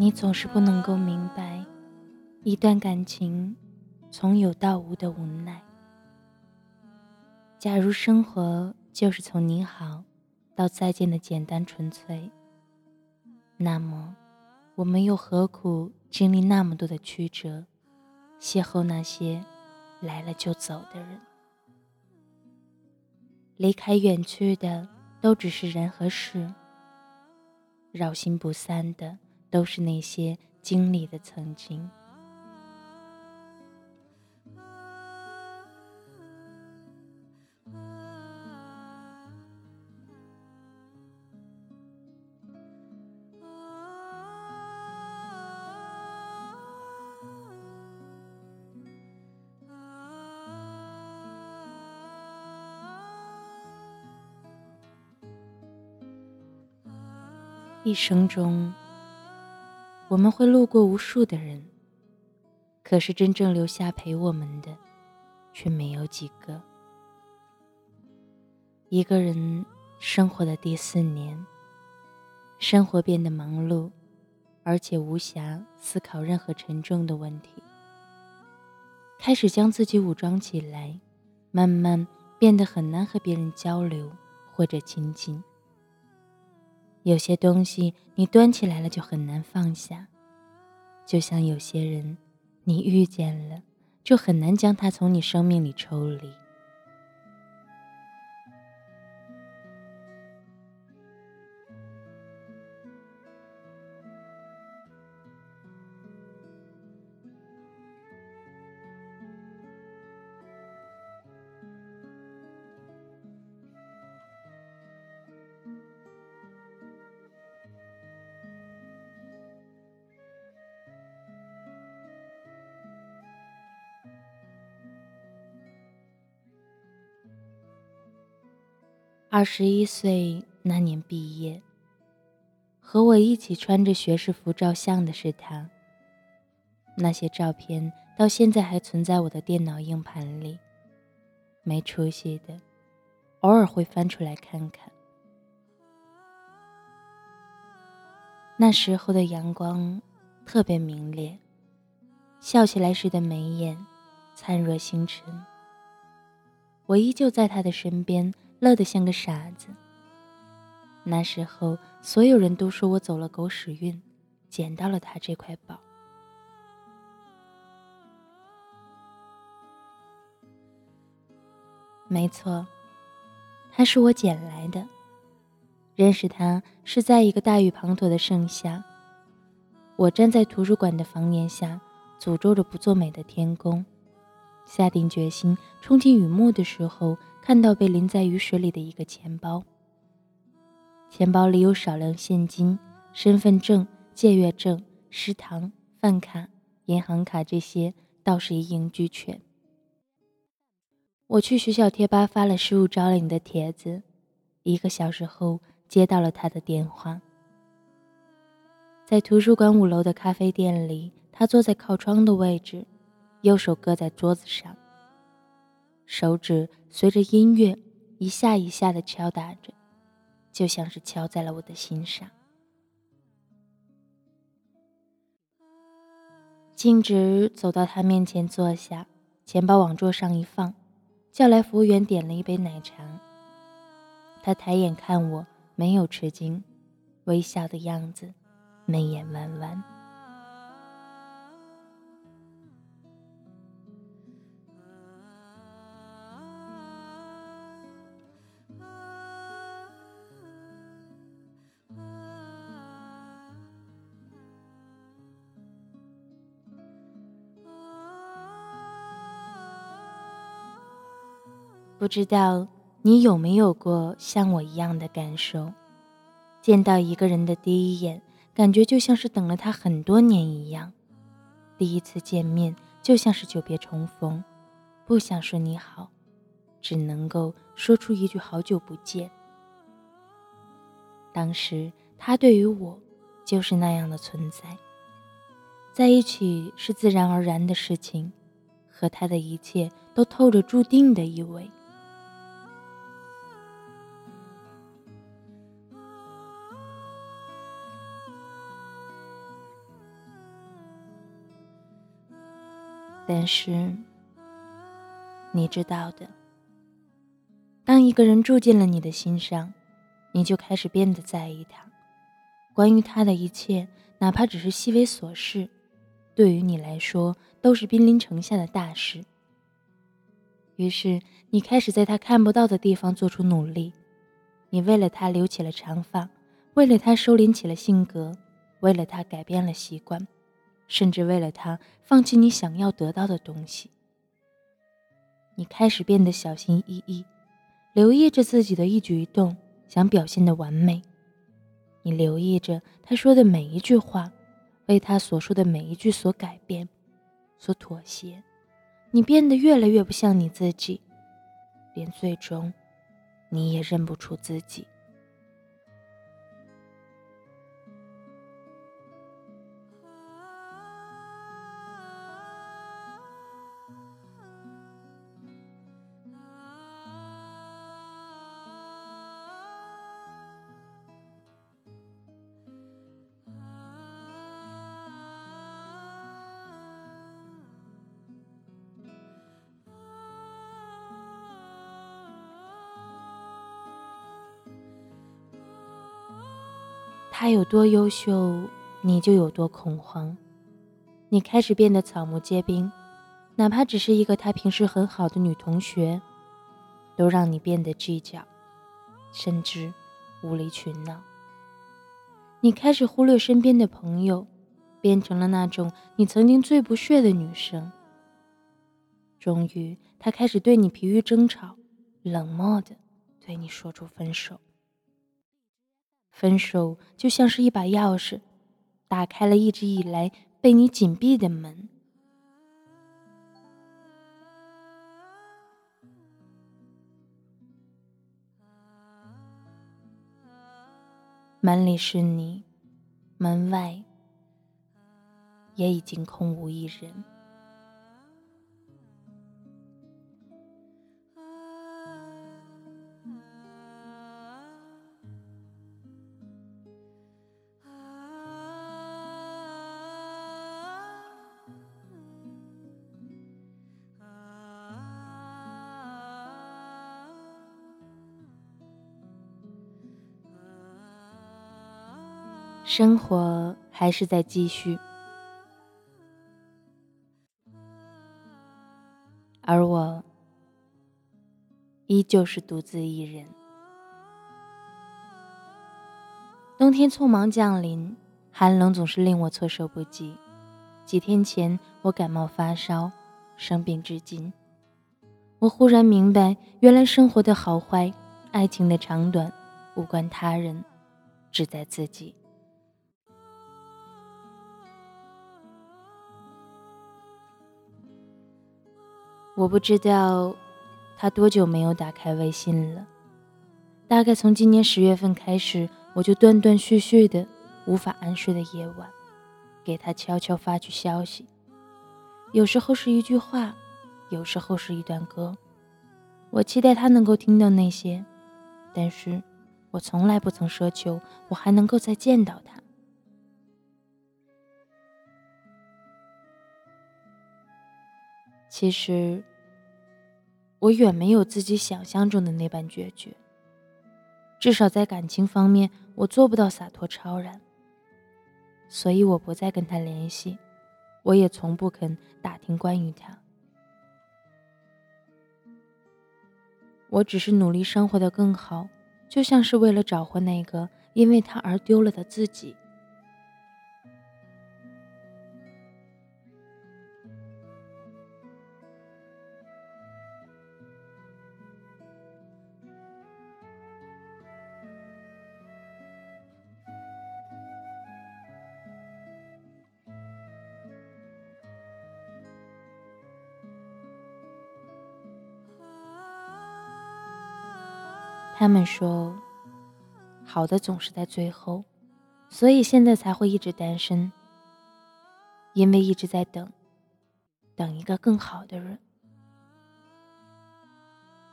你总是不能够明白，一段感情从有到无的无奈。假如生活就是从你好到再见的简单纯粹，那么我们又何苦经历那么多的曲折，邂逅那些来了就走的人？离开远去的都只是人和事，绕心不散的。都是那些经历的曾经。一生中。我们会路过无数的人，可是真正留下陪我们的，却没有几个。一个人生活的第四年，生活变得忙碌，而且无暇思考任何沉重的问题，开始将自己武装起来，慢慢变得很难和别人交流或者亲近。有些东西你端起来了就很难放下，就像有些人，你遇见了就很难将他从你生命里抽离。二十一岁那年毕业，和我一起穿着学士服照相的是他。那些照片到现在还存在我的电脑硬盘里，没出息的，偶尔会翻出来看看。那时候的阳光特别明烈，笑起来时的眉眼灿若星辰。我依旧在他的身边。乐得像个傻子。那时候，所有人都说我走了狗屎运，捡到了他这块宝。没错，他是我捡来的。认识他是在一个大雨滂沱的盛夏，我站在图书馆的房檐下，诅咒着不作美的天空，下定决心冲进雨幕的时候。看到被淋在雨水里的一个钱包，钱包里有少量现金、身份证、借阅证、食堂饭卡、银行卡，这些倒是一应俱全。我去学校贴吧发了失物招领的帖子，一个小时后接到了他的电话。在图书馆五楼的咖啡店里，他坐在靠窗的位置，右手搁在桌子上。手指随着音乐一下一下的敲打着，就像是敲在了我的心上。径直走到他面前坐下，钱包往桌上一放，叫来服务员点了一杯奶茶。他抬眼看我，没有吃惊，微笑的样子，眉眼弯弯。不知道你有没有过像我一样的感受？见到一个人的第一眼，感觉就像是等了他很多年一样；第一次见面，就像是久别重逢，不想说你好，只能够说出一句好久不见。当时他对于我，就是那样的存在，在一起是自然而然的事情，和他的一切都透着注定的意味。但是，你知道的，当一个人住进了你的心上，你就开始变得在意他。关于他的一切，哪怕只是细微琐事，对于你来说都是兵临城下的大事。于是，你开始在他看不到的地方做出努力。你为了他留起了长发，为了他收敛起了性格，为了他改变了习惯，甚至为了他放弃你想要得到的东西。你开始变得小心翼翼，留意着自己的一举一动，想表现的完美。你留意着他说的每一句话，为他所说的每一句所改变，所妥协。你变得越来越不像你自己，连最终，你也认不出自己。他有多优秀，你就有多恐慌。你开始变得草木皆兵，哪怕只是一个他平时很好的女同学，都让你变得计较，甚至无理取闹。你开始忽略身边的朋友，变成了那种你曾经最不屑的女生。终于，他开始对你疲于争吵，冷漠的对你说出分手。分手就像是一把钥匙，打开了一直以来被你紧闭的门。门里是你，门外也已经空无一人。生活还是在继续，而我依旧是独自一人。冬天匆忙降临，寒冷总是令我措手不及。几天前，我感冒发烧，生病至今。我忽然明白，原来生活的好坏，爱情的长短，无关他人，只在自己。我不知道他多久没有打开微信了。大概从今年十月份开始，我就断断续续的无法安睡的夜晚，给他悄悄发去消息。有时候是一句话，有时候是一段歌。我期待他能够听到那些，但是我从来不曾奢求我还能够再见到他。其实。我远没有自己想象中的那般决绝，至少在感情方面，我做不到洒脱超然。所以我不再跟他联系，我也从不肯打听关于他。我只是努力生活的更好，就像是为了找回那个因为他而丢了的自己。他们说，好的总是在最后，所以现在才会一直单身。因为一直在等，等一个更好的人。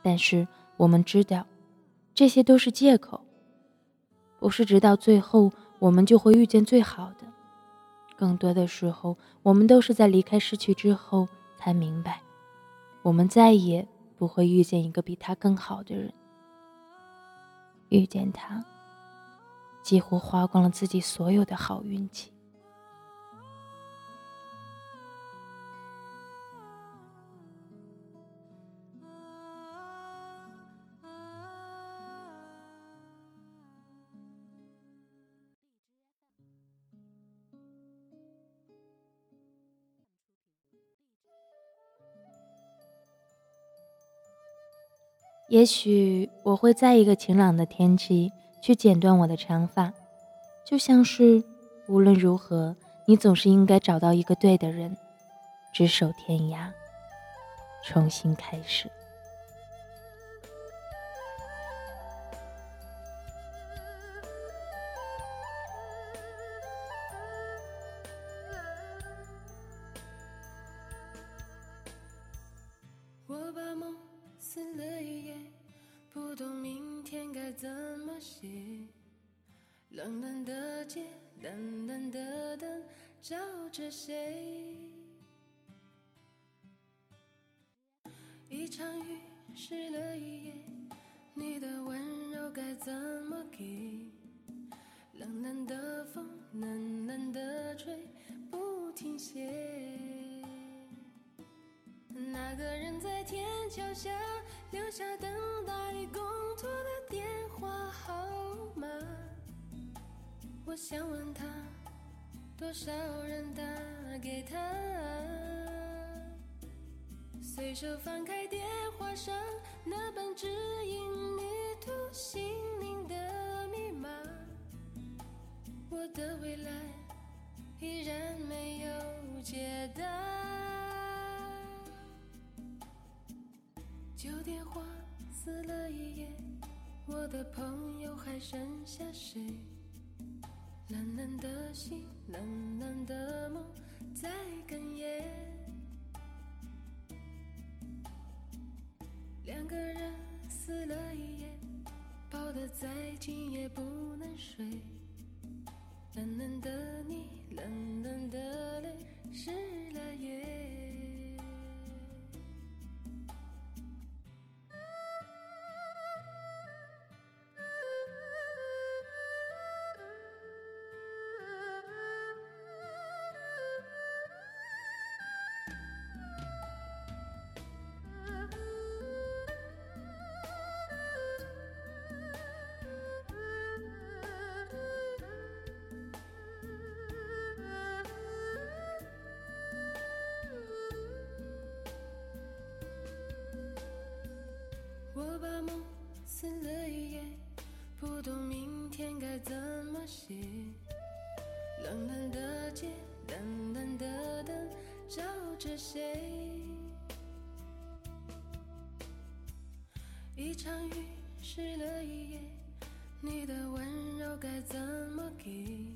但是我们知道，这些都是借口，不是直到最后我们就会遇见最好的。更多的时候，我们都是在离开、失去之后，才明白，我们再也不会遇见一个比他更好的人。遇见他，几乎花光了自己所有的好运气。也许我会在一个晴朗的天气去剪断我的长发，就像是无论如何，你总是应该找到一个对的人，执手天涯，重新开始。着谁？一场雨湿了一夜，你的温柔该怎么给？冷冷的风，冷冷的吹，不停歇。那个人在天桥下留下等待工作的电话号码。我想问他，多少人打给他？随手翻开电话上那本指引迷途心灵的密码，我的未来依然没有解答。旧电话撕了一页，我的朋友还剩下谁？冷冷的心，冷冷的梦，在哽咽。两个人撕了一夜，抱得再紧也不能睡。冷冷的你，冷冷的泪，湿撕了一页，不懂明天该怎么写。冷冷的街，冷冷的灯，照着谁？一场雨湿了一夜，你的温柔该怎么给？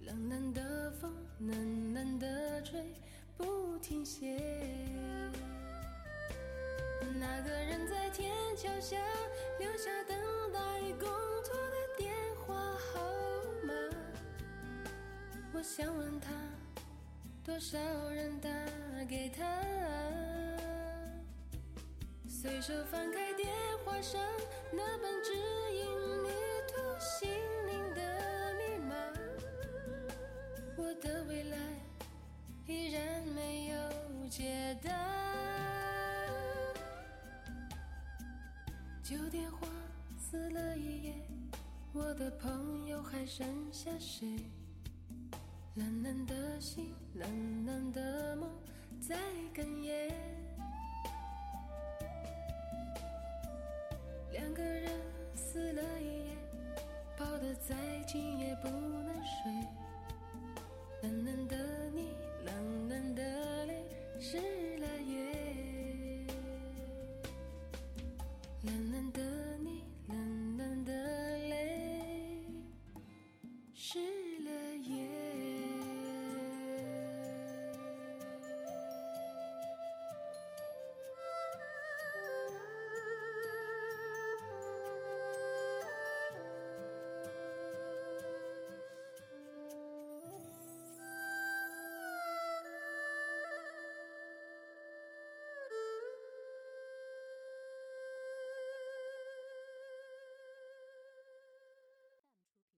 冷冷的风，冷冷的吹，不停歇。那个人在天桥下留下等待公托的电话号码，我想问他，多少人打给他？随手翻开电话上那本指引迷途心灵的密码，我的未来依然没有解答。旧电话撕了一页，我的朋友还剩下谁？冷冷的心，冷冷的梦，在哽咽。两个人撕了一夜，抱得再紧也不能睡。冷冷的你，冷冷的泪，是。yeah.